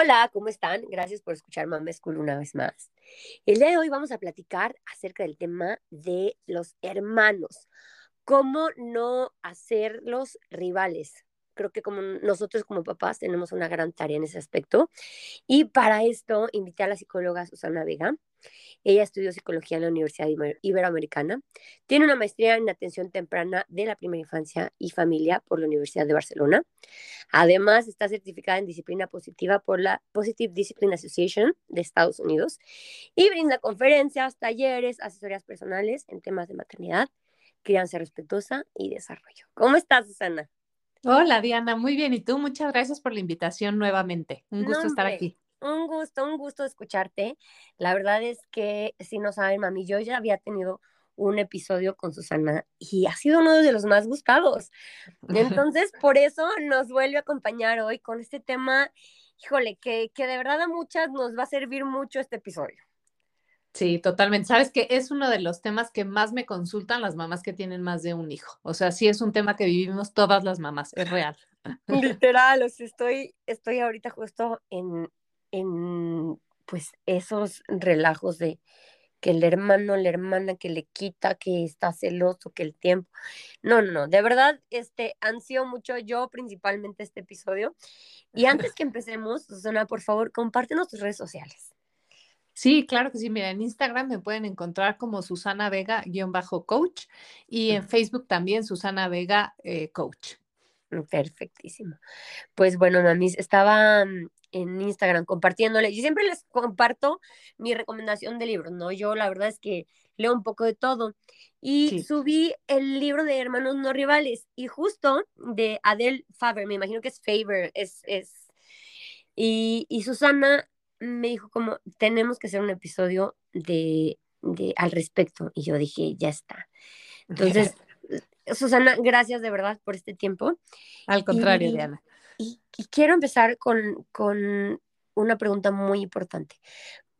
Hola, ¿cómo están? Gracias por escuchar Mama School una vez más. El día de hoy vamos a platicar acerca del tema de los hermanos. ¿Cómo no hacerlos rivales? Creo que como nosotros como papás tenemos una gran tarea en ese aspecto. Y para esto invité a la psicóloga Susana Vega. Ella estudió psicología en la Universidad Iberoamericana. Tiene una maestría en atención temprana de la primera infancia y familia por la Universidad de Barcelona. Además, está certificada en disciplina positiva por la Positive Discipline Association de Estados Unidos y brinda conferencias, talleres, asesorías personales en temas de maternidad, crianza respetuosa y desarrollo. ¿Cómo estás, Susana? Hola, Diana, muy bien. ¿Y tú? Muchas gracias por la invitación nuevamente. Un gusto estar aquí. Un gusto, un gusto escucharte. La verdad es que, si no saben, mami, yo ya había tenido un episodio con Susana y ha sido uno de los más buscados. Entonces, por eso nos vuelve a acompañar hoy con este tema, híjole, que, que de verdad a muchas nos va a servir mucho este episodio. Sí, totalmente. Sabes que es uno de los temas que más me consultan las mamás que tienen más de un hijo. O sea, sí es un tema que vivimos todas las mamás, es real. Literal, o sea, estoy, estoy ahorita justo en, en pues esos relajos de que el hermano, la hermana que le quita, que está celoso, que el tiempo. No, no, no, de verdad, este, ansío mucho yo principalmente este episodio. Y antes que empecemos, Susana, por favor, compártenos tus redes sociales. Sí, claro que sí. Mira, en Instagram me pueden encontrar como Susana Vega-coach y en Facebook también Susana Vega eh, Coach. Perfectísimo. Pues bueno, mamis, estaba mm, en Instagram compartiéndole. Yo siempre les comparto mi recomendación de libros, ¿no? Yo la verdad es que leo un poco de todo. Y subí el libro de Hermanos No Rivales y justo de Adele Faber, me imagino que es Faber, es, es. Y, y Susana me dijo como, tenemos que hacer un episodio de, de al respecto. Y yo dije, ya está. Entonces, Susana, gracias de verdad por este tiempo. Al contrario, Diana. Y, quiero empezar con, con una pregunta muy importante.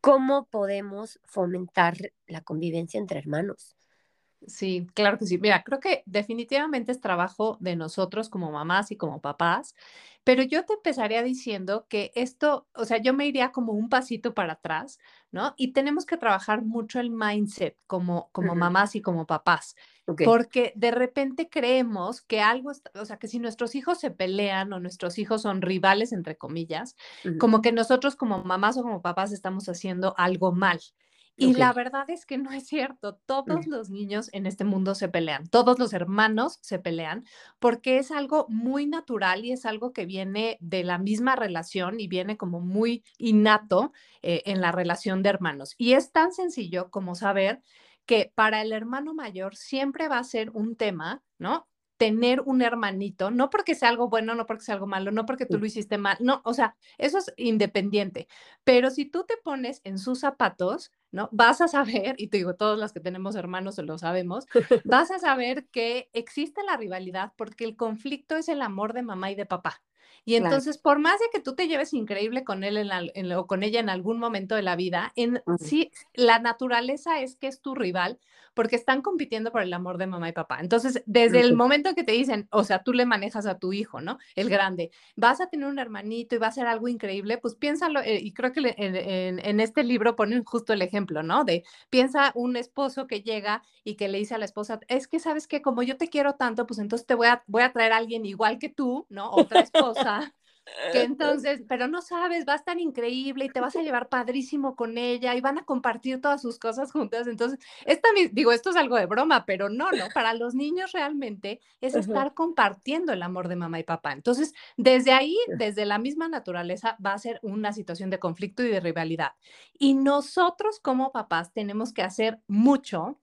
¿Cómo podemos fomentar la convivencia entre hermanos? Sí, claro que sí. Mira, creo que definitivamente es trabajo de nosotros como mamás y como papás, pero yo te empezaría diciendo que esto, o sea, yo me iría como un pasito para atrás, ¿no? Y tenemos que trabajar mucho el mindset como, como mamás y como papás, porque de repente creemos que algo, o sea, que si nuestros hijos se pelean o nuestros hijos son rivales, entre comillas, como que nosotros como mamás o como papás estamos haciendo algo mal. Y la verdad es que no es cierto. Todos mm. los niños en este mundo se pelean, todos los hermanos se pelean, porque es algo muy natural y es algo que viene de la misma relación y viene como muy innato eh, en la relación de hermanos. Y es tan sencillo como saber que para el hermano mayor siempre va a ser un tema, ¿no? Tener un hermanito, no porque sea algo bueno, no porque sea algo malo, no porque tú lo hiciste mal, no, o sea, eso es independiente, pero si tú te pones en sus zapatos, ¿no? Vas a saber, y te digo, todos los que tenemos hermanos lo sabemos, vas a saber que existe la rivalidad porque el conflicto es el amor de mamá y de papá. Y entonces, por más de que tú te lleves increíble con él en o con ella en algún momento de la vida, en sí, la naturaleza es que es tu rival porque están compitiendo por el amor de mamá y papá. Entonces, desde el momento que te dicen, o sea, tú le manejas a tu hijo, ¿no? El grande, vas a tener un hermanito y va a ser algo increíble, pues piénsalo, eh, y creo que en, en, este libro ponen justo el ejemplo, ¿no? De piensa un esposo que llega y que le dice a la esposa, es que sabes que como yo te quiero tanto, pues entonces te voy a, voy a traer a alguien igual que tú, ¿no? Otra esposa que entonces, pero no sabes, va a estar increíble y te vas a llevar padrísimo con ella y van a compartir todas sus cosas juntas. Entonces, esta, digo, esto es algo de broma, pero no, no, para los niños realmente es estar compartiendo el amor de mamá y papá. Entonces, desde ahí, desde la misma naturaleza, va a ser una situación de conflicto y de rivalidad. Y nosotros como papás tenemos que hacer mucho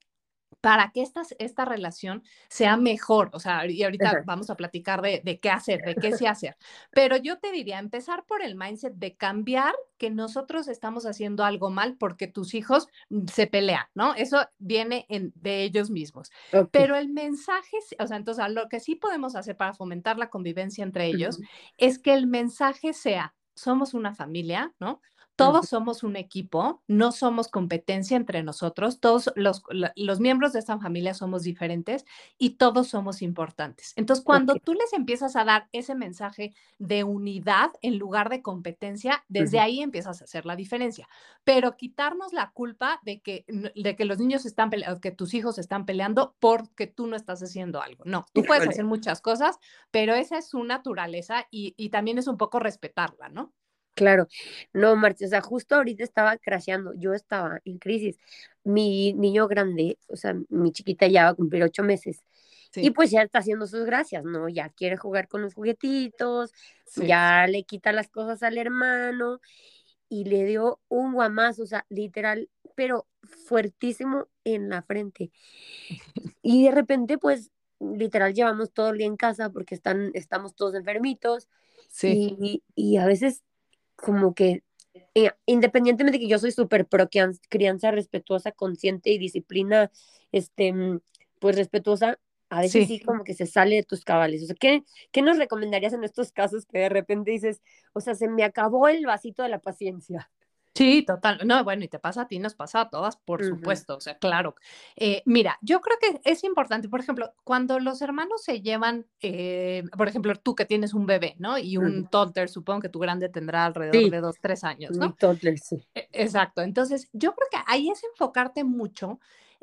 para que esta, esta relación sea mejor. O sea, y ahorita vamos a platicar de, de, qué hacer, de qué se hacer. Pero yo te diría, empezar por el mindset de cambiar que nosotros estamos haciendo algo mal porque tus hijos mm, se pelean, ¿no? Eso viene en, de ellos mismos. Pero el mensaje, o sea, entonces lo que sí podemos hacer para fomentar la convivencia entre ellos es que el mensaje sea, somos una familia, ¿no? Todos somos un equipo, no somos competencia entre nosotros, todos los, los, miembros de esta familia somos diferentes y todos somos importantes. Entonces, cuando tú les empiezas a dar ese mensaje de unidad en lugar de competencia, desde ahí empiezas a hacer la diferencia. Pero quitarnos la culpa de que, de que los niños están peleando, que tus hijos están peleando porque tú no estás haciendo algo. No, tú puedes hacer muchas cosas, pero esa es su naturaleza y, y también es un poco respetarla, ¿no? Claro, no, Marcia, o sea, justo ahorita estaba crasheando, yo estaba en crisis. Mi niño grande, o sea, mi chiquita ya va a cumplir ocho meses. Y pues ya está haciendo sus gracias, ¿no? Ya quiere jugar con los juguetitos, ya le quita las cosas al hermano y le dio un guamazo, o sea, literal, pero fuertísimo en la frente. Y de repente, pues, literal, llevamos todo el día en casa porque están, estamos todos enfermitos. Sí. Y, y a veces como que eh, independientemente de que yo soy súper pro crianza respetuosa, consciente y disciplina, este, mm, pues respetuosa, a veces sí. como que se sale de tus cabales. O sea, ¿qué, ¿qué nos recomendarías en estos casos que de repente dices, o sea, se me acabó el vasito de la paciencia? Sí, total. No, bueno, y te pasa a ti, nos pasa a todas, por supuesto, o sea, claro. Eh, mira, yo creo que es importante, por ejemplo, cuando los hermanos se llevan, eh, por ejemplo, tú que tienes un bebé, ¿no? Y un toddler, supongo que tu grande tendrá alrededor de dos, tres años, ¿no? Un toddler, sí. E, exacto. Entonces, yo creo que ahí es enfocarte mucho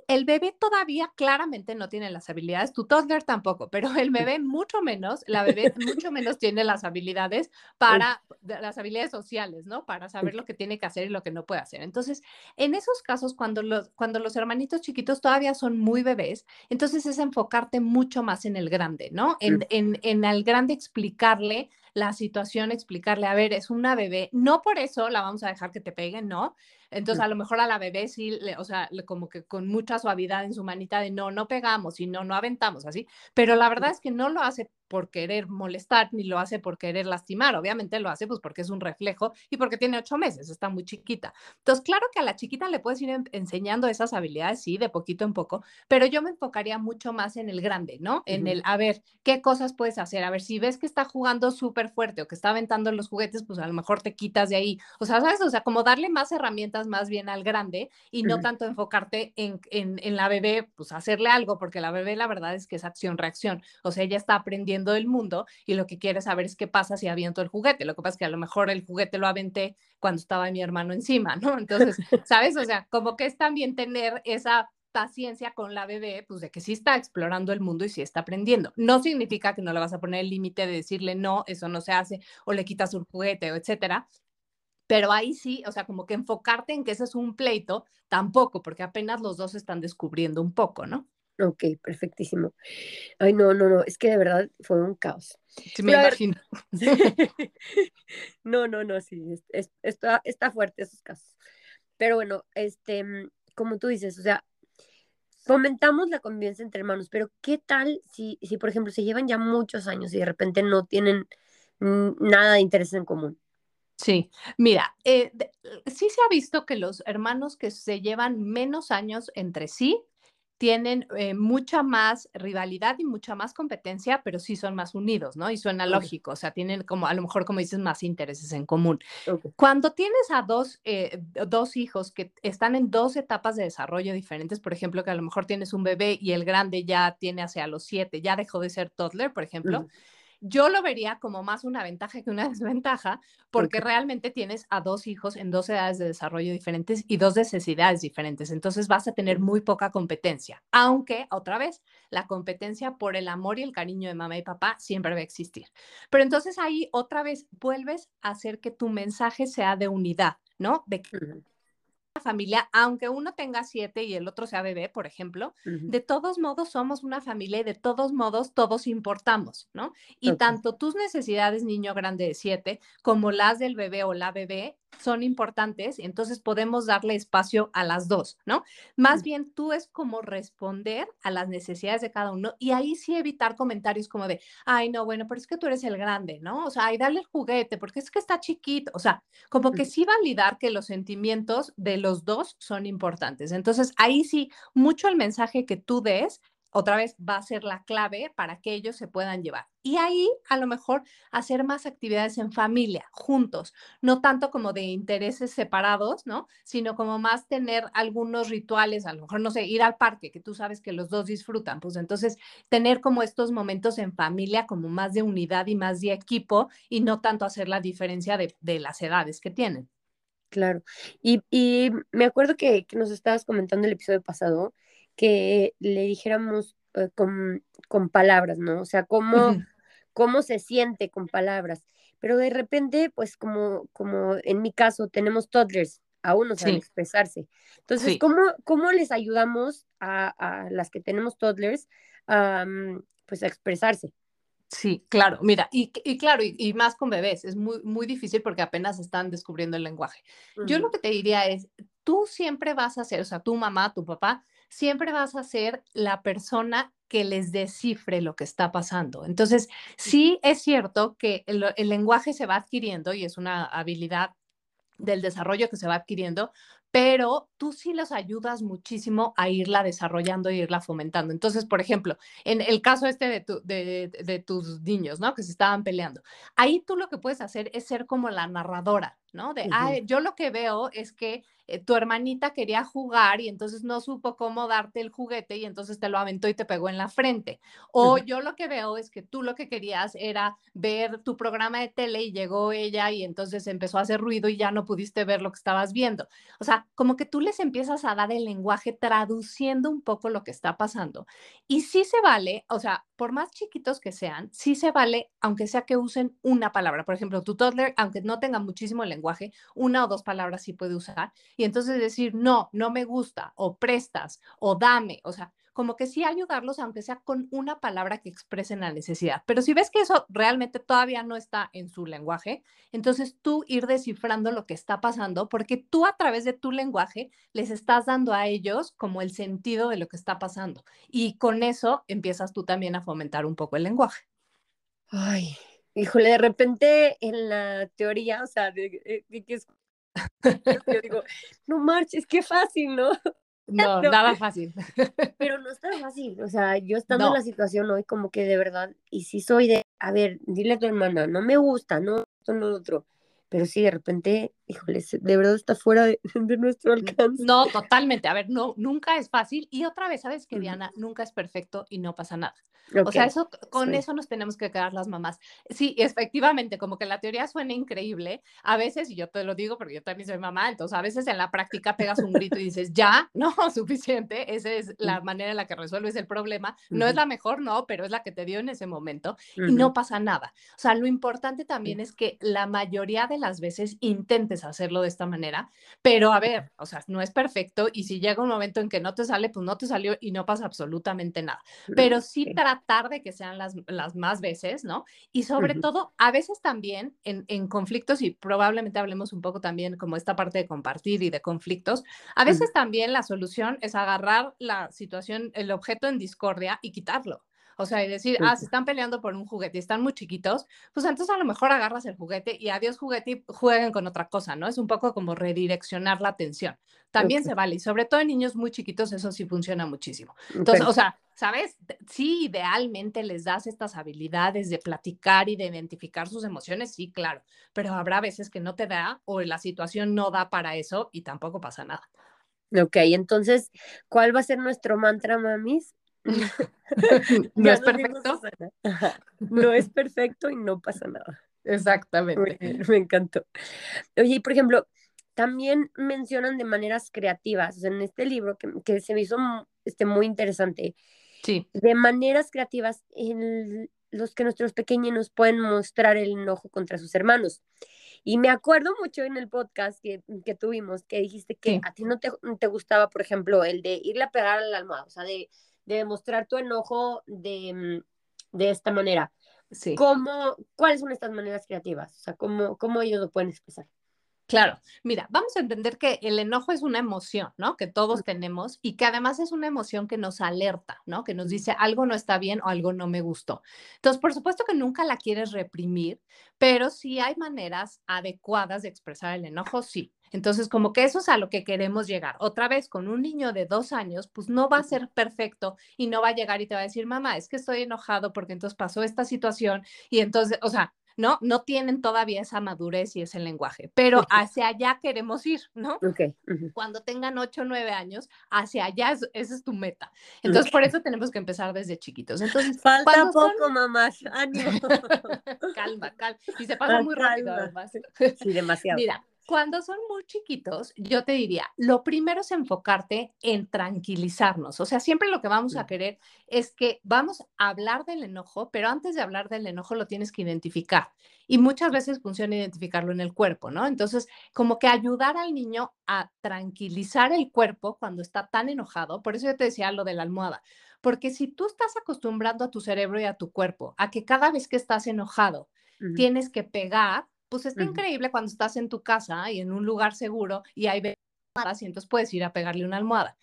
el bebé todavía claramente no tiene las habilidades, tu toddler tampoco, pero el bebé mucho menos, la bebé mucho menos tiene las habilidades para, las habilidades sociales, ¿no? Para saber lo que tiene que hacer y lo que no puede hacer. Entonces, en esos casos, cuando los, cuando los hermanitos chiquitos todavía son muy bebés, entonces es enfocarte mucho más en el grande, ¿no? En, en, en al grande explicarle la situación, explicarle, a ver, es una bebé, no por eso la vamos a dejar que te peguen, ¿no? Entonces, a lo mejor a la bebé sí, o sea, como que con mucha suavidad en su manita de no, no pegamos y no, no aventamos así, pero la verdad es que no lo hace por querer molestar ni lo hace por querer lastimar. Obviamente lo hace pues porque es un reflejo y porque tiene ocho meses, está muy chiquita. Entonces, claro que a la chiquita le puedes ir enseñando esas habilidades, sí, de poquito en poco, pero yo me enfocaría mucho más en el grande, ¿no? En el, a ver, ¿qué cosas puedes hacer? A ver, si ves que está jugando súper fuerte o que está aventando los juguetes, pues a lo mejor te quitas de ahí. O sea, ¿sabes? O sea, como darle más herramientas más bien al grande y no tanto enfocarte en, en, en la bebé, pues hacerle algo, porque la bebé la verdad es que es acción-reacción. O sea, ella está aprendiendo del mundo y lo que quiere saber es qué pasa si aviento el juguete. Lo que pasa es que a lo mejor el juguete lo aventé cuando estaba mi hermano encima, ¿no? Entonces, ¿sabes? O sea, como que es también tener esa paciencia con la bebé, pues de que sí está explorando el mundo y sí está aprendiendo. No significa que no le vas a poner el límite de decirle no, eso no se hace, o le quitas un juguete, o etcétera. Pero ahí sí, o sea, como que enfocarte en que ese es un pleito, tampoco, porque apenas los dos están descubriendo un poco, ¿no? Ok, perfectísimo. Ay, no, no, no, es que de verdad fue un caos. Sí, me imagino. no, no, no, sí, está, está fuerte esos casos. Pero bueno, este, mm, como tú dices, o sea, fomentamos la convivencia entre hermanos, pero ¿qué tal si, si, por ejemplo, se llevan ya muchos años y de repente no tienen nada de interés en común? Sí, mira, eh, sí se ha visto que los hermanos que se llevan menos años entre sí tienen eh, mucha más rivalidad y mucha más competencia, pero sí son más unidos, ¿no? Y suena lógico, o sea, tienen como, a lo mejor, como dices, más intereses en común. Cuando tienes a dos, eh, dos hijos que están en dos etapas de desarrollo diferentes, por ejemplo, que a lo mejor tienes un bebé y el grande ya tiene hacia los siete, ya dejó de ser toddler, por ejemplo, yo lo vería como más una ventaja que una desventaja, porque realmente tienes a dos hijos en dos edades de desarrollo diferentes y dos necesidades diferentes. Entonces vas a tener muy poca competencia, aunque otra vez la competencia por el amor y el cariño de mamá y papá siempre va a existir. Pero entonces ahí otra vez vuelves a hacer que tu mensaje sea de unidad, ¿no? De familia, aunque uno tenga siete y el otro sea bebé, por ejemplo, de todos modos somos una familia y de todos modos todos importamos, ¿no? Y tanto tus necesidades, niño grande de siete, como las del bebé o la bebé, son importantes, y entonces podemos darle espacio a las dos, ¿no? Más bien tú es como responder a las necesidades de cada uno y ahí sí evitar comentarios como de, ay, no, bueno, pero es que tú eres el grande, ¿no? O sea, ay, dale el juguete, porque es que está chiquito, o sea, como que sí validar que los sentimientos de los dos son importantes. Entonces, ahí sí, mucho el mensaje que tú des otra vez va a ser la clave para que ellos se puedan llevar. Y ahí a lo mejor hacer más actividades en familia, juntos, no tanto como de intereses separados, ¿no? Sino como más tener algunos rituales, a lo mejor, no sé, ir al parque, que tú sabes que los dos disfrutan, pues entonces tener como estos momentos en familia, como más de unidad y más de equipo y no tanto hacer la diferencia de, las edades que tienen. Claro. Y, y me acuerdo que, que, nos estabas comentando el episodio pasado que le dijéramos eh, con, con, palabras, ¿no? O sea, cómo, uh -huh. cómo se siente con palabras. Pero de repente, pues como, como en mi caso, tenemos toddlers, aún no saben sí. expresarse. Entonces, sí. ¿cómo, ¿cómo les ayudamos a, a las que tenemos toddlers um, pues a expresarse? Sí, claro, mira, y, y claro, y, y, más con bebés, es muy, muy difícil porque apenas están descubriendo el lenguaje. Uh -huh. Yo lo que te diría es, tú siempre vas a ser, o sea, tu mamá, tu papá, siempre vas a ser la persona que les descifre lo que está pasando. Entonces, sí es cierto que el, el lenguaje se va adquiriendo y es una habilidad del desarrollo que se va adquiriendo, pero tú sí los ayudas muchísimo a irla desarrollando y irla fomentando. Entonces, por ejemplo, en el caso este de, tu, de, de, tus niños, ¿no? Que se estaban peleando, ahí tú lo que puedes hacer es ser como la narradora, ¿no? De, uh -huh. ah, yo lo que veo es que eh, tu hermanita quería jugar y entonces no supo cómo darte el juguete y entonces te lo aventó y te pegó en la frente. O uh -huh. yo lo que veo es que tú lo que querías era ver tu programa de tele y llegó ella y entonces empezó a hacer ruido y ya no pudiste ver lo que estabas viendo. O sea, como que tú les empiezas a dar el lenguaje traduciendo un poco lo que está pasando. Y sí se vale, o sea, por más chiquitos que sean, sí se vale, aunque sea que usen una palabra. Por ejemplo, tu toddler, aunque no tenga muchísimo lenguaje, una o dos palabras sí puede usar. Y entonces decir, no, no me gusta, o prestas, o dame, o sea, como que sí ayudarlos, aunque sea con una palabra que expresen la necesidad. Pero si ves que eso realmente todavía no está en su lenguaje, entonces tú ir descifrando lo que está pasando, porque tú a través de tu lenguaje les estás dando a ellos como el sentido de lo que está pasando. Y con eso empiezas tú también a fomentar un poco el lenguaje. Ay, híjole, de repente en la teoría, o sea, de, de, de que es yo digo, no marches, qué fácil, ¿no? No, no, nada fácil. Pero no es tan fácil, o sea, yo estando no. en la situación hoy como que de verdad, y si soy de, a ver, dile a tu hermana, no me gusta, no, esto no lo otro, pero sí, de repente, híjole, de verdad está fuera de, de, nuestro alcance. No, totalmente. A ver, no, nunca es fácil. Y otra vez, ¿sabes que Diana? Nunca es perfecto y no pasa nada. Okay. O sea, eso, con sí. eso nos tenemos que quedar las mamás. Sí, efectivamente, como que la teoría suena increíble. A veces, y yo te lo digo porque yo también soy mamá, entonces a veces en la práctica pegas un grito y dices, ya, no, suficiente. Esa es la manera en la que resuelves el problema. No uh -huh. es la mejor, no, pero es la que te dio en ese momento y no pasa nada. O sea, lo importante también es que la mayoría de las veces intentes hacerlo de esta manera, pero a ver, o sea, no es perfecto y si llega un momento en que no te sale, pues no te salió y no pasa absolutamente nada. Pero sí tratar de que sean las, las más veces, ¿no? Y sobre uh -huh. todo, a veces también en, en, conflictos, y probablemente hablemos un poco también como esta parte de compartir y de conflictos, a veces uh -huh. también la solución es agarrar la situación, el objeto en discordia y quitarlo. O sea, y decir, ah, se están peleando por un juguete y están muy chiquitos, pues entonces a lo mejor agarras el juguete y adiós juguete y jueguen con otra cosa, ¿no? Es un poco como redireccionar la atención. También okay. se vale, y sobre todo en niños muy chiquitos eso sí funciona muchísimo. Entonces, okay. o sea, ¿sabes? Sí, idealmente les das estas habilidades de platicar y de identificar sus emociones, sí, claro, pero habrá veces que no te da o la situación no da para eso y tampoco pasa nada. Ok, entonces, ¿cuál va a ser nuestro mantra, mamis? no es perfecto. No es perfecto y no pasa nada. Exactamente. Me, me, encantó. Oye, y por ejemplo, también mencionan de maneras creativas, o sea, en este libro que, que se me hizo este, muy interesante, sí. de maneras creativas en los que nuestros pequeños pueden mostrar el enojo contra sus hermanos. Y me acuerdo mucho en el podcast que, que tuvimos que dijiste que sí. a ti no te, te, gustaba, por ejemplo, el de irle a pegar a la almohada, o sea, de, de demostrar tu enojo de, de esta manera. Sí. ¿Cómo, ¿Cuáles son estas maneras creativas? O sea, ¿cómo, cómo ellos lo pueden expresar? Claro, mira, vamos a entender que el enojo es una emoción, ¿no? Que todos tenemos y que además es una emoción que nos alerta, ¿no? Que nos dice algo no está bien o algo no me gustó. Entonces, por supuesto que nunca la quieres reprimir, pero si hay maneras adecuadas de expresar el enojo, sí. Entonces, como que eso es a lo que queremos llegar. Otra vez, con un niño de dos años, pues no va a ser perfecto y no va a llegar y te va a decir, mamá, es que estoy enojado porque entonces pasó esta situación y entonces, o sea, ¿no? No tienen todavía esa madurez y ese lenguaje, pero hacia allá queremos ir, ¿no? Ok. Cuando tengan 8 o 9 años, hacia allá, esa es tu meta. Entonces, por eso tenemos que empezar desde chiquitos. Entonces, falta poco, mamá. Ánimo. calma, calma. Y se pasa muy rápido, además. Sí, demasiado. Mira, cuando son muy chiquitos, yo te diría, lo primero es enfocarte en tranquilizarnos. O sea, siempre lo que vamos a querer es que vamos a hablar del enojo, pero antes de hablar del enojo lo tienes que identificar. Y muchas veces funciona identificarlo en el cuerpo, ¿no? Entonces, como que ayudar al niño a tranquilizar el cuerpo cuando está tan enojado. Por eso yo te decía lo de la almohada. Porque si tú estás acostumbrando a tu cerebro y a tu cuerpo a que cada vez que estás enojado, tienes que pegar, pues está increíble cuando estás en tu casa y en un lugar seguro y hay almohadas y entonces puedes ir a pegarle una almohada.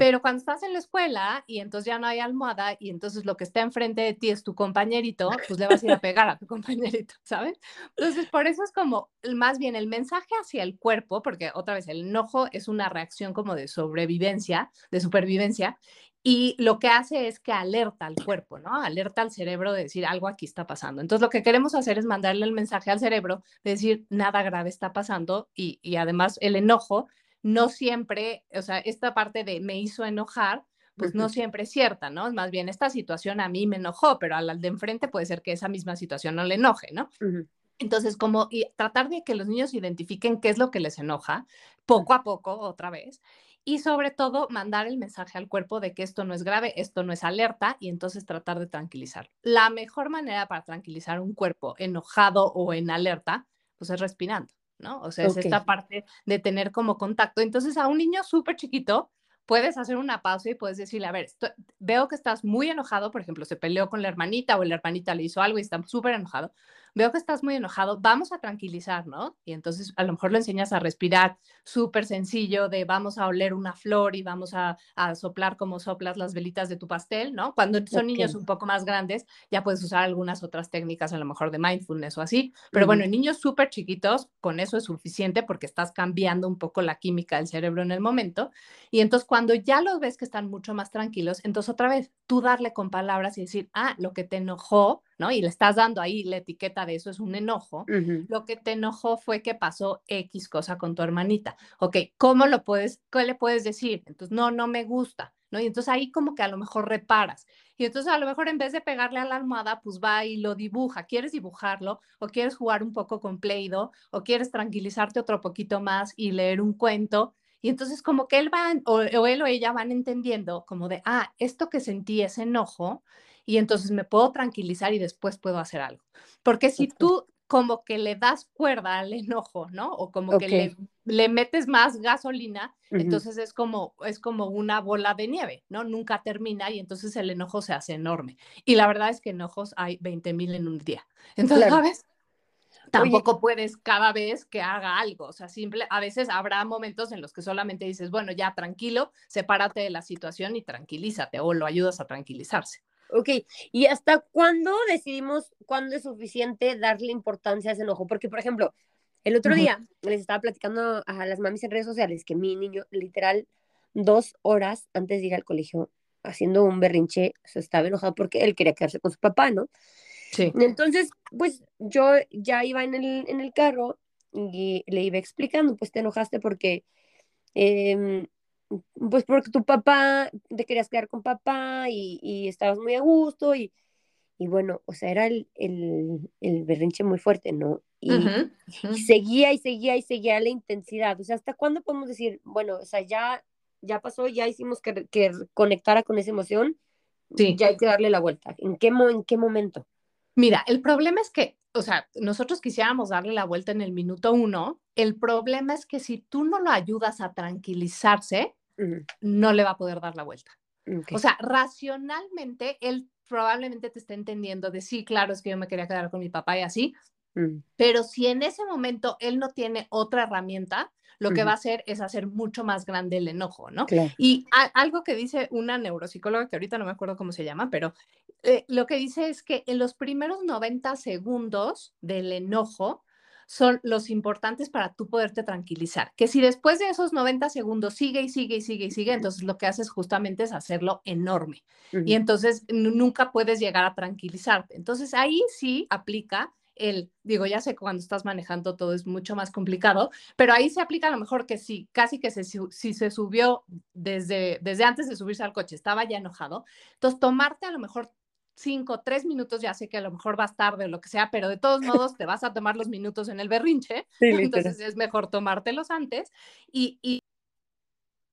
Pero cuando estás en la escuela y entonces ya no hay almohada y entonces lo que está enfrente de ti es tu compañerito, pues le vas a ir a pegar a tu compañerito, ¿sabes? Entonces, por eso es como más bien el mensaje hacia el cuerpo, porque otra vez el enojo es una reacción como de sobrevivencia, de supervivencia, y lo que hace es que alerta al cuerpo, ¿no? Alerta al cerebro de decir algo aquí está pasando. Entonces, lo que queremos hacer es mandarle el mensaje al cerebro de decir nada grave está pasando y, además el enojo no siempre, o sea, esta parte de me hizo enojar, pues no siempre es cierta, ¿no? Más bien, esta situación a mí me enojó, pero al de enfrente puede ser que esa misma situación no le enoje, ¿no? Entonces, como y tratar de que los niños identifiquen qué es lo que les enoja, poco a poco, otra vez, y sobre todo mandar el mensaje al cuerpo de que esto no es grave, esto no es alerta y entonces tratar de tranquilizar. La mejor manera para tranquilizar un cuerpo enojado o en alerta, pues es respirando, ¿no? O sea, es esta parte de tener como contacto. Entonces, a un niño súper chiquito, puedes hacer una pausa y puedes decirle, a ver, veo que estás muy enojado, por ejemplo, se peleó con la hermanita o la hermanita le hizo algo y está súper enojado veo que estás muy enojado, vamos a tranquilizar, ¿no? Y entonces a lo mejor lo enseñas a respirar súper sencillo de vamos a oler una flor y vamos a, soplar como soplas las velitas de tu pastel, ¿no? Cuando son niños un poco más grandes, ya puedes usar algunas otras técnicas, a lo mejor de mindfulness o así, pero bueno, en niños súper chiquitos, con eso es suficiente porque estás cambiando un poco la química del cerebro en el momento. Y entonces cuando ya los ves que están mucho más tranquilos, entonces otra vez tú darle con palabras y decir, ah, lo que te enojó y le estás dando ahí la etiqueta de eso es un enojo. Lo que te enojó fue que pasó X cosa con tu hermanita. Ok, ¿cómo lo puedes, qué le puedes decir? Entonces, no, no me gusta, ¿no? Y entonces ahí como que a lo mejor reparas. Y entonces a lo mejor en vez de pegarle a la almohada, pues va y lo dibuja. ¿Quieres dibujarlo? ¿O quieres jugar un poco con Play-Doh? ¿O quieres tranquilizarte otro poquito más y leer un cuento? Y entonces como que él va, o, o él o ella van entendiendo como de, ah, esto que sentí es enojo, y entonces me puedo tranquilizar y después puedo hacer algo. Porque si tú como que le das cuerda al enojo, ¿no? O como que le, le, metes más gasolina, entonces es como, es como una bola de nieve, ¿no? Nunca termina y entonces el enojo se hace enorme. Y la verdad es que enojos hay 20 mil en un día. Entonces, ¿sabes? Tampoco puedes cada vez que haga algo, o sea, simple, a veces habrá momentos en los que solamente dices, bueno, ya tranquilo, sepárate de la situación y tranquilízate o lo ayudas a tranquilizarse. Ok, ¿y hasta cuándo decidimos cuándo es suficiente darle importancia a ese enojo? Porque, por ejemplo, el otro día les estaba platicando a las mamis en redes sociales que mi niño, literal, dos horas antes de ir al colegio, haciendo un berrinche, se estaba enojado porque él quería quedarse con su papá, ¿no? Sí. Entonces, pues yo ya iba en el, en el carro y le iba explicando, pues te enojaste porque eh, pues porque tu papá, te querías quedar con papá y, y estabas muy a gusto y, y, bueno, o sea, era el, el, el berrinche muy fuerte, ¿no? Y, seguía y seguía y seguía la intensidad, o sea, ¿hasta cuándo podemos decir, bueno, o sea, ya, ya pasó, ya hicimos que, que conectara con esa emoción, sí. ya hay que darle la vuelta? ¿En qué, en qué momento? Mira, el problema es que, o sea, nosotros quisiéramos darle la vuelta en el minuto uno, el problema es que si tú no lo ayudas a tranquilizarse, no le va a poder dar la vuelta. O sea, racionalmente, él probablemente te está entendiendo de sí, claro, es que yo me quería quedar con mi papá y así, Mm. Pero si en ese momento él no tiene otra herramienta, lo que va a hacer es hacer mucho más grande el enojo, ¿no? Y algo que dice una neuropsicóloga, que ahorita no me acuerdo cómo se llama, pero eh, lo que dice es que en los primeros 90 segundos del enojo, son los importantes para tú poderte tranquilizar. Que si después de esos 90 segundos sigue y sigue y sigue y sigue, entonces lo que haces justamente es hacerlo enorme. Y entonces nunca puedes llegar a tranquilizarte. Entonces ahí sí aplica el, digo, ya sé que cuando estás manejando todo es mucho más complicado, pero ahí se aplica a lo mejor que si casi que se, si se subió desde, desde antes de subirse al coche, estaba ya enojado, entonces tomarte a lo mejor cinco, tres minutos, ya sé que a lo mejor vas tarde o lo que sea, pero de todos modos te vas a tomar los minutos en el berrinche, entonces es mejor tomártelos antes y, y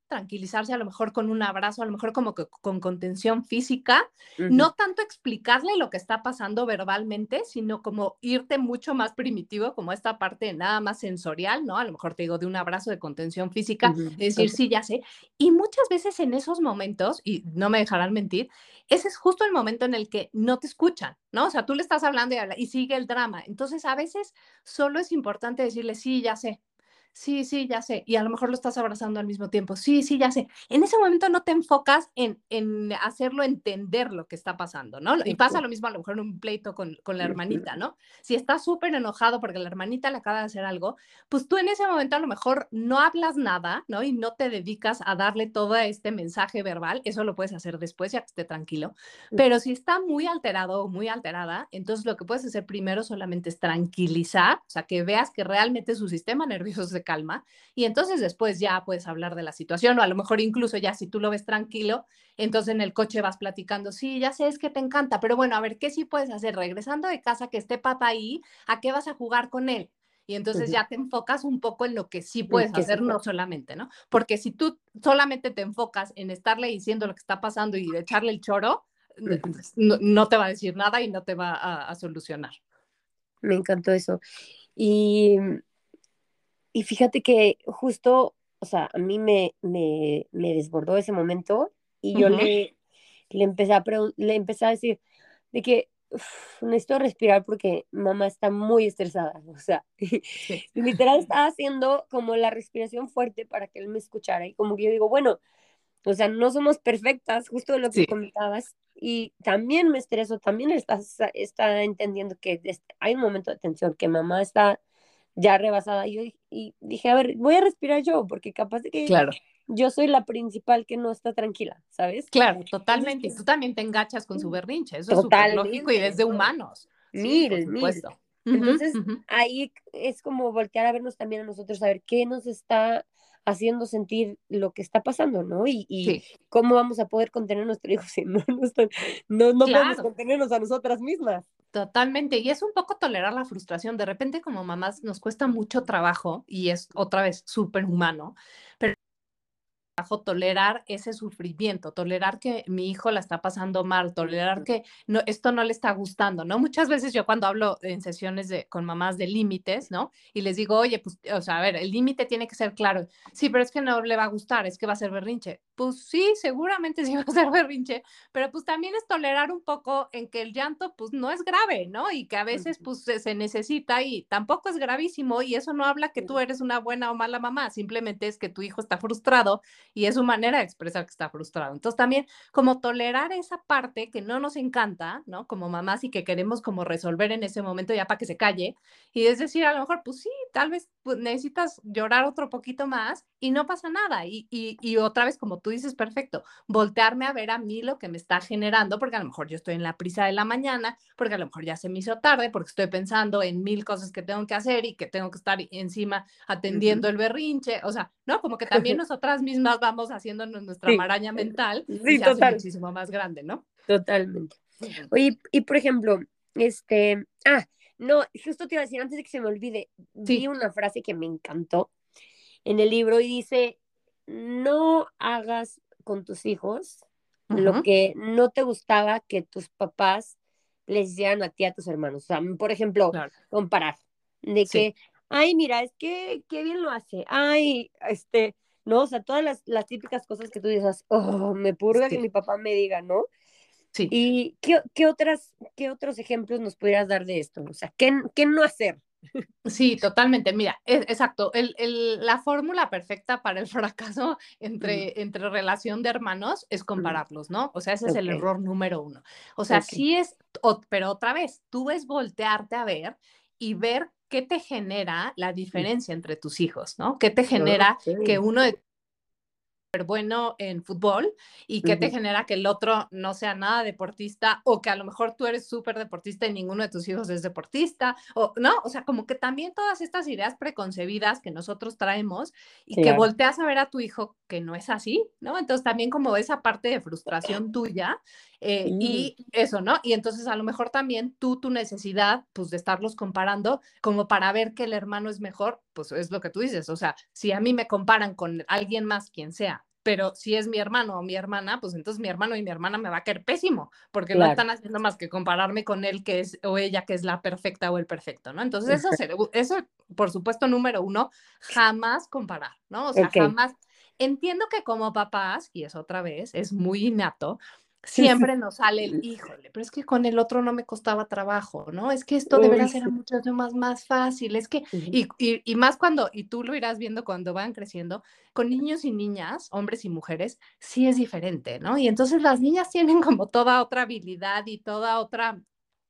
tranquilizarse a lo mejor con un abrazo, a lo mejor como que con contención física, no tanto explicarle lo que está pasando verbalmente, sino como irte mucho más primitivo, como esta parte nada más sensorial, ¿no? A lo mejor te digo de un abrazo de contención física, decir, sí, ya sé. Y muchas veces en esos momentos, y no me dejarán mentir, ese es justo el momento en el que no te escuchan, ¿no? O sea, tú le estás hablando y, y sigue el drama. Entonces, a veces solo es importante decirle, sí, ya sé, sí, sí, ya sé, y a lo mejor lo estás abrazando al mismo tiempo, sí, sí, ya sé. En ese momento no te enfocas en, en hacerlo entender lo que está pasando, ¿no? Y pasa lo mismo a lo mejor en un pleito con, con la hermanita, ¿no? Si estás súper enojado porque la hermanita le acaba de hacer algo, pues tú en ese momento a lo mejor no hablas nada, ¿no? Y no te dedicas a darle todo este mensaje verbal, eso lo puedes hacer después ya que esté tranquilo, pero si está muy alterado o muy alterada, entonces lo que puedes hacer primero solamente es tranquilizar, o sea, que veas que realmente su sistema nervioso se calma y entonces después ya puedes hablar de la situación o a lo mejor incluso ya si tú lo ves tranquilo, entonces en el coche vas platicando, sí, ya sé, es que te encanta, pero bueno, a ver, ¿qué sí puedes hacer? Regresando de casa, que esté papá ahí, ¿a qué vas a jugar con él? Y entonces ya te enfocas un poco en lo que sí puedes hacer, no solamente, ¿no? Porque si tú solamente te enfocas en estarle diciendo lo que está pasando y de echarle el choro, no, te va a decir nada y no te va a solucionar. Me encantó eso. Y y fíjate que justo, o sea, a mí me, me, me desbordó ese momento y yo le, le, empecé a le empecé a decir de que necesito respirar porque mamá está muy estresada, o sea, literal estaba haciendo como la respiración fuerte para que él me escuchara y como que yo digo, bueno, o sea, no somos perfectas, justo lo que comentabas, y también me estreso, también estás, está entendiendo que hay un momento de tensión, que mamá está ya rebasada. Y yo y dije, a ver, voy a respirar yo, porque capaz de que claro. yo soy la principal que no está tranquila, ¿sabes? Claro, totalmente. y tú también te engachas con su berrinche, eso es súper lógico y es de humanos. Mil, sí, Entonces, ahí es como voltear a vernos también a nosotros, a ver qué nos está haciendo sentir lo que está pasando, ¿no? Y, y cómo vamos a poder contener a nuestro hijo si no, no, no, podemos contenernos a nosotras mismas. Totalmente, y es un poco tolerar la frustración. De repente como mamás nos cuesta mucho trabajo y es otra vez súper humano, pero tolerar ese sufrimiento, tolerar que mi hijo la está pasando mal, tolerar que no, esto no le está gustando, ¿no? Muchas veces yo cuando hablo en sesiones de, con mamás de límites, ¿no? Y les digo, oye, pues, o sea, a ver, el límite tiene que ser claro. Sí, pero es que no le va a gustar, es que va a ser berrinche. Pues sí, seguramente sí va a ser berrinche, pero pues también es tolerar un poco en que el llanto, pues no es grave, ¿no? Y que a veces, pues se necesita y tampoco es gravísimo y eso no habla que tú eres una buena o mala mamá, simplemente es que tu hijo está frustrado y es su manera de expresar que está frustrado. Entonces también como tolerar esa parte que no nos encanta, ¿no? Como mamás y que queremos como resolver en ese momento ya para que se calle. Y es decir, a lo mejor, pues sí, tal vez pues, necesitas llorar otro poquito más y no pasa nada. Y, y, y otra vez, como tú dices, perfecto, voltearme a ver a mí lo que me está generando, porque a lo mejor yo estoy en la prisa de la mañana, porque a lo mejor ya se me hizo tarde, porque estoy pensando en mil cosas que tengo que hacer y que tengo que estar encima atendiendo el berrinche. O sea, ¿no? Como que también nosotras mismas vamos haciendo nuestra maraña mental y se hace muchísimo más grande, ¿no? Totalmente. Oye, y por ejemplo, este, ah, no, justo te iba a decir antes de que se me olvide, vi una frase que me encantó en el libro y dice, no hagas con tus hijos lo que no te gustaba que tus papás les hicieran a ti a tus hermanos. O sea, por ejemplo, comparar. De que, ay, mira, es que qué bien lo hace. Ay, este, no, o sea, todas las, las típicas cosas que tú dices, oh, me purga que mi papá me diga, ¿no? Sí. ¿Y qué, qué, otras, qué otros ejemplos nos pudieras dar de esto? O sea, ¿qué, qué no hacer? Sí, totalmente. Mira, es, exacto. El, el, la fórmula perfecta para el fracaso entre, mm. entre relación de hermanos es compararlos, ¿no? O sea, ese es el error número uno. O sea, okay. sí es, o, pero otra vez, tú es voltearte a ver y ver qué te genera la diferencia entre tus hijos, ¿no? ¿Qué te genera okay. que uno de bueno en fútbol y que uh -huh. te genera que el otro no sea nada deportista o que a lo mejor tú eres súper deportista y ninguno de tus hijos es deportista o no, o sea, como que también todas estas ideas preconcebidas que nosotros traemos y sí, que claro. volteas a ver a tu hijo que no es así, ¿no? Entonces también como esa parte de frustración tuya eh, mm. y eso, ¿no? Y entonces a lo mejor también tú, tu necesidad, pues de estarlos comparando, como para ver que el hermano es mejor, pues es lo que tú dices, o sea, si a mí me comparan con alguien más, quien sea, pero si es mi hermano o mi hermana, pues entonces mi hermano y mi hermana me va a caer pésimo, porque claro. no están haciendo más que compararme con él que es o ella que es la perfecta o el perfecto, ¿no? Entonces eso, eso por supuesto, número uno, jamás comparar, ¿no? O sea, okay. jamás. Entiendo que como papás, y es otra vez, es muy innato, siempre nos sale el, híjole, pero es que con el otro no me costaba trabajo, ¿no? Es que esto de veras era mucho más, más fácil, es que, y, y, y, más cuando, y tú lo irás viendo cuando van creciendo, con niños y niñas, hombres y mujeres, sí es diferente, ¿no? Y entonces las niñas tienen como toda otra habilidad y toda otra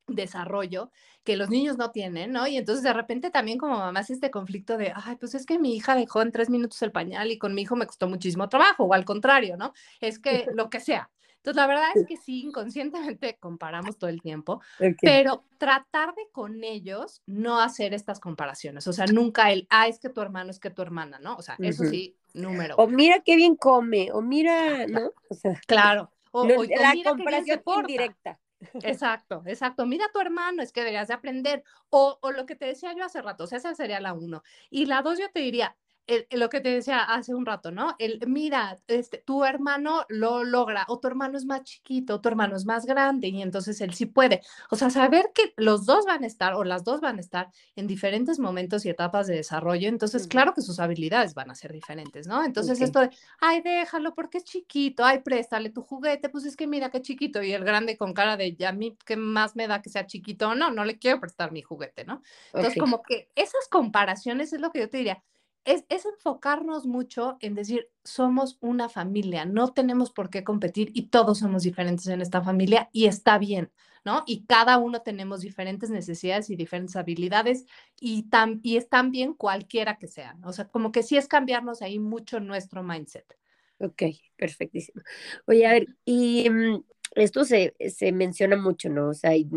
desarrollo que los niños no tienen, ¿no? Y entonces de repente también como mamá es este conflicto de, ay, pues es que mi hija dejó en tres minutos el pañal y con mi hijo me costó muchísimo trabajo, o al contrario, ¿no? Es que lo que sea. Entonces, la verdad es que sí, inconscientemente comparamos todo el tiempo, okay. pero tratar de con ellos no hacer estas comparaciones. O sea, nunca el, ah, es que tu hermano, es que tu hermana, ¿no? O sea, uh -huh. eso sí, número. O mira qué bien come, o mira, ¿no? O sea, claro. O, no, o, la o comparación indirecta. Exacto, exacto. Mira a tu hermano, es que deberías de aprender. O, o, lo que te decía yo hace rato, o sea, esa sería la uno. Y la dos, yo te diría, el, lo que te decía hace un rato, ¿no? El, mira, este, tu hermano lo logra, o tu hermano es más chiquito, o tu hermano es más grande, y entonces él sí puede. O sea, saber que los dos van a estar, o las dos van a estar en diferentes momentos y etapas de desarrollo, entonces, uh-huh. claro que sus habilidades van a ser diferentes, ¿no? Entonces, okay. esto de, ay, déjalo porque es chiquito, ay, préstale tu juguete, pues es que mira qué chiquito, y el grande con cara de, ya a mí, ¿qué más me da que sea chiquito no? No le quiero prestar mi juguete, ¿no? Entonces, okay. como que esas comparaciones es lo que yo te diría es, es, enfocarnos mucho en decir, somos una familia, no tenemos por qué competir y todos somos diferentes en esta familia y está bien, ¿no? Y cada uno tenemos diferentes necesidades y diferentes habilidades y, tam, y están bien cualquiera que sean. O sea, como que sí es cambiarnos ahí mucho nuestro mindset. Ok, perfectísimo. Oye, a ver, y um, esto se, se menciona mucho, ¿no? O sea, hay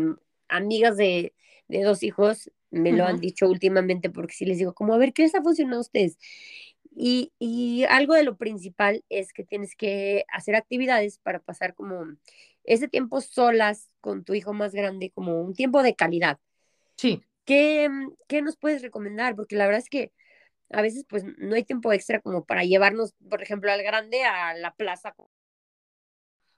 amigas de, de dos hijos me lo uh -huh. han dicho últimamente porque sí les digo, como, a ver, ¿qué les ha funcionado a ustedes? Y, y, algo de lo principal es que tienes que hacer actividades para pasar como ese tiempo solas con tu hijo más grande, como un tiempo de calidad. Sí. ¿Qué, qué nos puedes recomendar? Porque la verdad es que a veces pues no hay tiempo extra como para llevarnos, por ejemplo, al grande a la plaza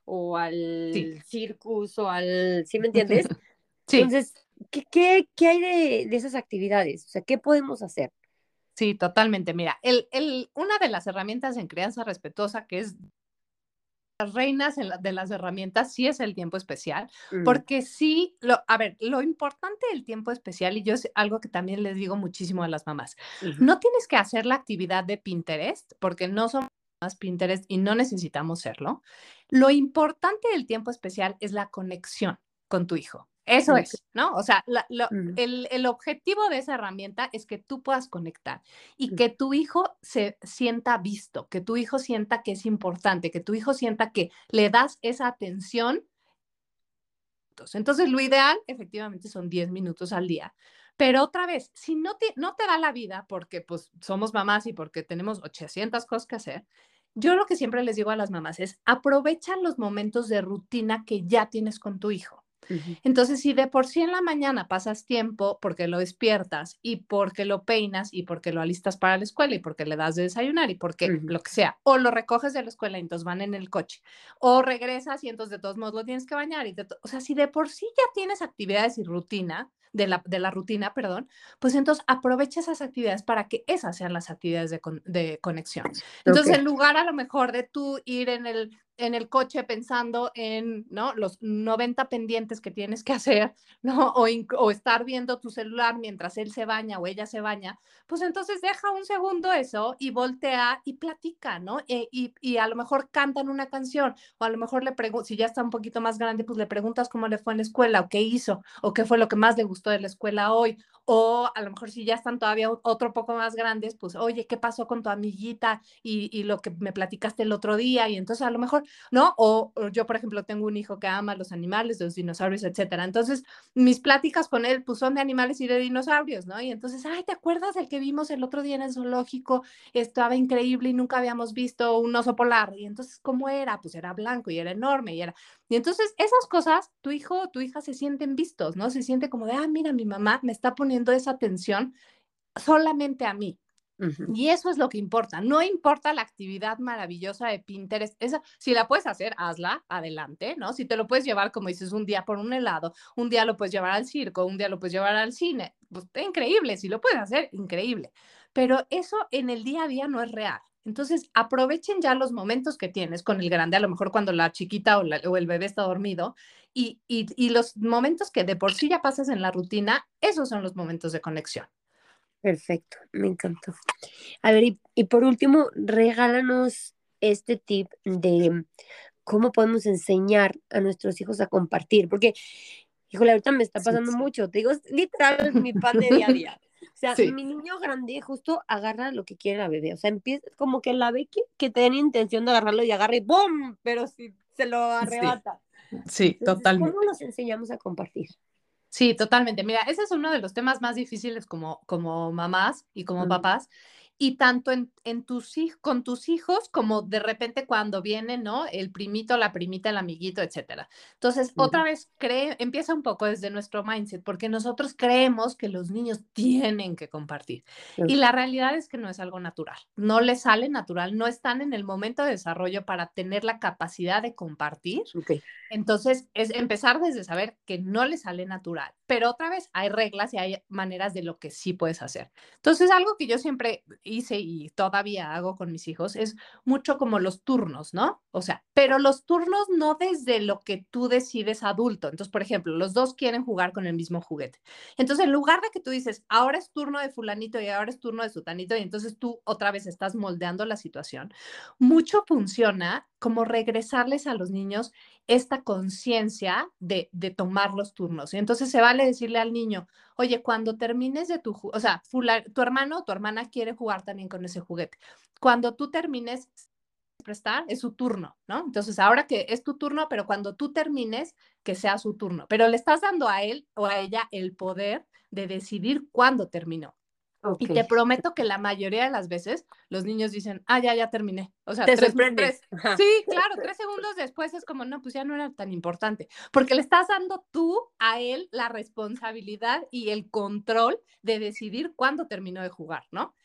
o al sí. circus o al, ¿sí me entiendes? Sí. Entonces, ¿qué, qué, qué hay de, de, esas actividades? O sea, ¿qué podemos hacer? Sí, totalmente. Mira, el, el, una de las herramientas en crianza respetuosa que es las reinas la, de las herramientas sí es el tiempo especial, mm. porque sí, lo, a ver, lo importante del tiempo especial, y yo es algo que también les digo muchísimo a las mamás, uh -huh. no tienes que hacer la actividad de Pinterest, porque no somos Pinterest y no necesitamos serlo. Lo importante del tiempo especial es la conexión con tu hijo. Eso es, ¿no? O sea, la, la, mm. el, el, objetivo de esa herramienta es que tú puedas conectar y mm. que tu hijo se sienta visto, que tu hijo sienta que es importante, que tu hijo sienta que le das esa atención. Entonces, lo ideal efectivamente son 10 minutos al día. Pero otra vez, si no te, no te da la vida, porque pues somos mamás y porque tenemos 800 cosas que hacer, yo lo que siempre les digo a las mamás es aprovecha los momentos de rutina que ya tienes con tu hijo. Entonces, si de por sí en la mañana pasas tiempo porque lo despiertas y porque lo peinas y porque lo alistas para la escuela y porque le das de desayunar y porque uh -huh. lo que sea, o lo recoges de la escuela y entonces van en el coche, o regresas y entonces de todos modos lo tienes que bañar. Y o sea, si de por sí ya tienes actividades y rutina, de la, de la rutina, perdón, pues entonces aprovecha esas actividades para que esas sean las actividades de, de conexión. Entonces, en lugar a lo mejor de tú ir en el en el coche pensando en ¿no? los 90 pendientes que tienes que hacer, ¿no? O, o, estar viendo tu celular mientras él se baña o ella se baña, pues entonces deja un segundo eso y voltea y platica, ¿no? E, y, y, a lo mejor cantan una canción o a lo mejor le si ya está un poquito más grande, pues le preguntas cómo le fue en la escuela o qué hizo o qué fue lo que más le gustó de la escuela hoy o a lo mejor si ya están todavía otro poco más grandes, pues, oye, ¿qué pasó con tu amiguita y, y lo que me platicaste el otro día? Y entonces a lo mejor ¿no? O, yo, por ejemplo, tengo un hijo que ama los animales, los dinosaurios, etcétera. Entonces, mis pláticas con él, pues, son de animales y de dinosaurios, ¿no? Y entonces, ay, ¿te acuerdas del que vimos el otro día en el zoológico? Estaba increíble y nunca habíamos visto un oso polar. Y entonces, ¿cómo era? Pues era blanco y era enorme y era... Y entonces, esas cosas, tu hijo o tu hija se sienten vistos, ¿no? Se siente como de, ah, mira, mi mamá me está poniendo esa atención solamente a mí, y eso es lo que importa. No importa la actividad maravillosa de Pinterest. Esa, si la puedes hacer, hazla, adelante, ¿no? Si te lo puedes llevar, como dices, un día por un helado, un día lo puedes llevar al circo, un día lo puedes llevar al cine, pues increíble. Si lo puedes hacer, increíble. Pero eso en el día a día no es real. Entonces, aprovechen ya los momentos que tienes con el grande, a lo mejor cuando la chiquita o, o el bebé está dormido, y, y, y los momentos que de por sí ya pasas en la rutina, esos son los momentos de conexión. Perfecto, me encantó. A ver, y, por último, regálanos este tip de cómo podemos enseñar a nuestros hijos a compartir, porque, híjole, ahorita me está pasando mucho, te digo, literal, mi pan de día a día. O sea, mi niño grande justo agarra lo que quiere la bebé, o sea, empieza como que la ve que, que tiene intención de agarrarlo y agarra y ¡bum! Pero si se lo arrebata. Sí, totalmente. ¿Cómo nos enseñamos a compartir? Sí, totalmente. Mira, ese es uno de los temas más difíciles como, como mamás y como papás, y tanto en, en tus, con tus hijos como de repente cuando viene, ¿no? El primito, la primita, el amiguito, etcétera. Entonces, otra vez, cree, empieza un poco desde nuestro mindset, porque nosotros creemos que los niños tienen que compartir. Y la realidad es que no es algo natural, no les sale natural, no están en el momento de desarrollo para tener la capacidad de compartir. Entonces, es empezar desde saber que no les sale natural, pero otra vez hay reglas y hay maneras de lo que sí puedes hacer. Entonces, algo que yo siempre hice y todavía hago con mis hijos es mucho como los turnos, ¿no? O sea, pero los turnos no desde lo que tú decides adulto. Entonces, por ejemplo, los dos quieren jugar con el mismo juguete. Entonces, en lugar de que tú dices, ahora es turno de fulanito y ahora es turno de sutanito, y entonces tú otra vez estás moldeando la situación, mucho funciona como regresarles a los niños esta conciencia de, de, tomar los turnos. Y entonces se vale decirle al niño, oye, cuando termines de tu, o sea, tu hermano o tu hermana quiere jugar también con ese juguete. Cuando tú termines prestar, es su turno, ¿no? Entonces, ahora que es tu turno, pero cuando tú termines, que sea su turno. Pero le estás dando a él o a ella el poder de decidir cuándo terminó. Y te prometo que la mayoría de las veces los niños dicen, ah, ya, ya terminé. O sea, te tres, sorprendes. sí, claro, tres segundos después es como, no, pues ya no era tan importante, porque le estás dando tú a él la responsabilidad y el control de decidir cuándo terminó de jugar, ¿no?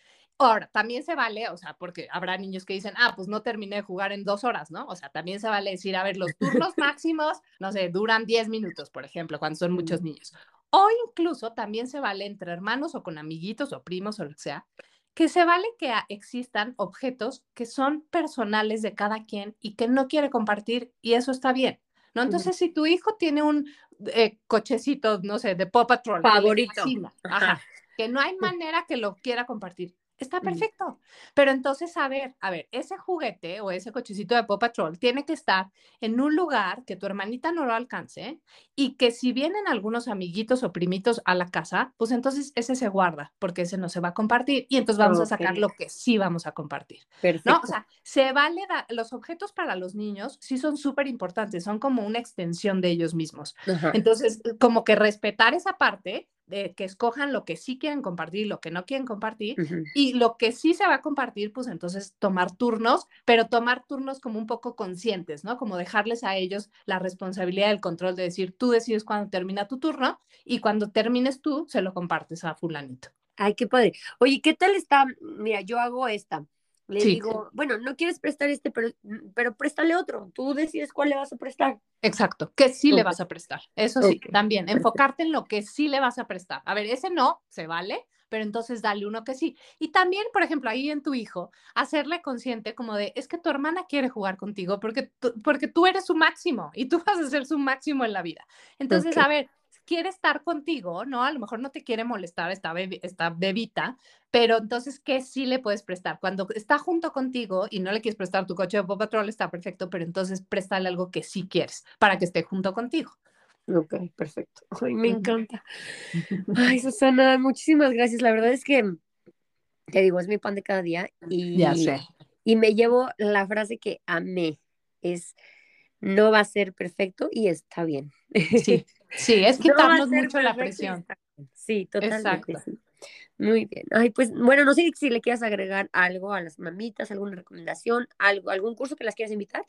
Ahora, también se vale, o sea, porque habrá niños que dicen, ah, pues no terminé de jugar en dos horas, ¿no? O sea, también se vale decir, a ver, los turnos máximos, no sé, duran diez minutos, por ejemplo, cuando son muchos niños. O incluso también se vale entre hermanos o con amiguitos o primos o lo que sea, que se vale que existan objetos que son personales de cada quien y que no quiere compartir y eso está bien. ¿no? Entonces, si tu hijo tiene un eh, cochecito, no sé, de Paw Patrol, favorito, que no hay manera que lo quiera compartir, está perfecto. Pero entonces, a ver, a ver, ese juguete o ese cochecito de Paw Patrol tiene que estar en un lugar que tu hermanita no lo alcance y que si vienen algunos amiguitos o primitos a la casa, pues entonces ese se guarda porque ese no se va a compartir y entonces vamos a sacar lo que sí vamos a compartir. Perfecto. ¿no? O sea, se vale, los objetos para los niños sí son súper importantes, son como una extensión de ellos mismos. Entonces, como que respetar esa parte de que escojan lo que sí quieren compartir, lo que no quieren compartir, y lo que sí se va a compartir, pues entonces tomar turnos, pero tomar turnos como un poco conscientes, ¿no? Como dejarles a ellos la responsabilidad del control de decir, tú decides cuándo termina tu turno y cuando termines tú, se lo compartes a fulanito. Ay, qué padre. Oye, ¿qué tal está? Mira, yo hago esta. Le digo, bueno, no quieres prestar este, pero, pero préstale otro. Tú decides cuál le vas a prestar. Exacto, que sí le vas a prestar. Eso sí, también, enfocarte en lo que sí le vas a prestar. A ver, ese no, se vale, pero entonces dale uno que sí. Y también, por ejemplo, ahí en tu hijo, hacerle consciente como de, es que tu hermana quiere jugar contigo porque, porque tú eres su máximo y tú vas a ser su máximo en la vida. Entonces, a ver, quiere estar contigo, ¿no? A lo mejor no te quiere molestar esta, esta bebita, pero entonces, ¿qué sí le puedes prestar? Cuando está junto contigo y no le quieres prestar tu coche de Paw Patrol, está perfecto, pero entonces préstale algo que sí quieres para que esté junto contigo. Ok, perfecto. Ay, me encanta. Ay, Susana, muchísimas gracias. La verdad es que, te digo, es mi pan de cada día y, ya sé. y me llevo la frase que amé, es, no va a ser perfecto y está bien. Sí, Sí, es quitarnos mucho la presión. Sí, totalmente. Muy bien. Ay, pues bueno, no sé si le quieras agregar algo a las mamitas, alguna recomendación, algo, algún curso que las quieras invitar.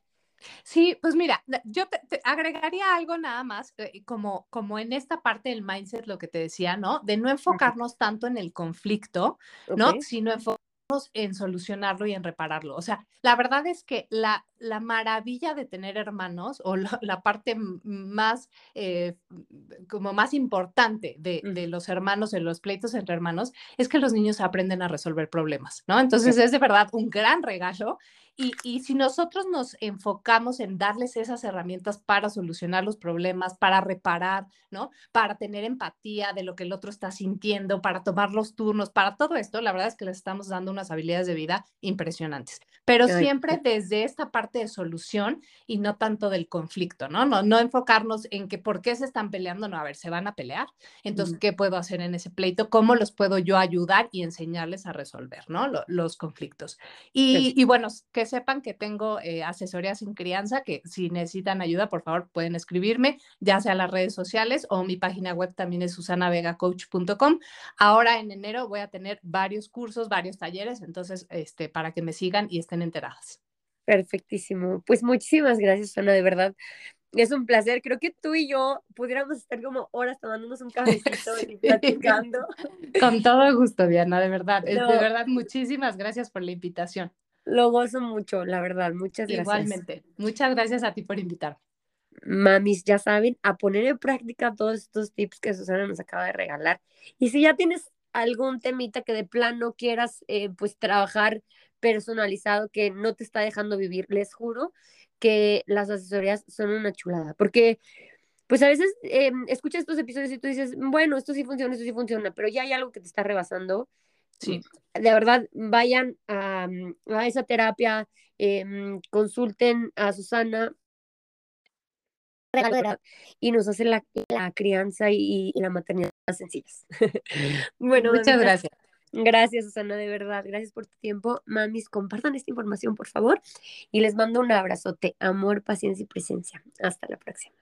Sí, pues mira, yo te, agregaría algo nada más, eh, como, como en esta parte del mindset, lo que te decía, ¿no? De no enfocarnos tanto en el conflicto, ¿no? Sino enfocarnos en solucionarlo y en repararlo. O sea, la verdad es que la, la maravilla de tener hermanos o la, parte más, eh, como más importante de, de, los hermanos, en los pleitos entre hermanos, es que los niños aprenden a resolver problemas, ¿no? Entonces es de verdad un gran regalo y, si nosotros nos enfocamos en darles esas herramientas para solucionar los problemas, para reparar, ¿no? Para tener empatía de lo que el otro está sintiendo, para tomar los turnos, para todo esto, la verdad es que les estamos dando unas habilidades de vida impresionantes. Pero siempre desde esta parte de solución y no tanto del conflicto, ¿no? No, no enfocarnos en que por qué se están peleando, no, a ver, se van a pelear. Entonces, ¿qué puedo hacer en ese pleito? ¿Cómo los puedo yo ayudar y enseñarles a resolver, ¿no? los conflictos. Y, y bueno, que sepan que tengo eh, asesoría sin crianza, que si necesitan ayuda, por favor, pueden escribirme, ya sea a las redes sociales o mi página web también es susanavegacoach.com. Ahora en enero voy a tener varios cursos, varios talleres, entonces, este, para que me sigan y estén enteradas. Perfectísimo. Pues muchísimas gracias, Susana, de verdad. Es un placer. Creo que tú y yo pudiéramos estar como horas tomándonos un cafecito y platicando. Con todo gusto, Diana, de verdad. De verdad, muchísimas gracias por la invitación. Lo gozo mucho, la verdad. Muchas gracias. Igualmente. Muchas gracias a ti por invitarme. Mamis, ya saben, a poner en práctica todos estos tips que Susana nos acaba de regalar. Y si ya tienes algún temita que de plano quieras, eh, pues trabajar personalizado que no te está dejando vivir, les juro que las asesorías son una chulada, porque pues a veces eh, escuchas estos episodios y tú dices, bueno, esto sí funciona, esto sí funciona, pero ya hay algo que te está rebasando Sí. De verdad, vayan a, a esa terapia, eh, consulten a Susana y nos hace la, la crianza y, y, la maternidad más sencillas. bueno, muchas gracias. Gracias, Susana, de verdad. Gracias por tu tiempo. Mamis, compartan esta información, por favor. Y les mando un abrazote, amor, paciencia y presencia. Hasta la próxima.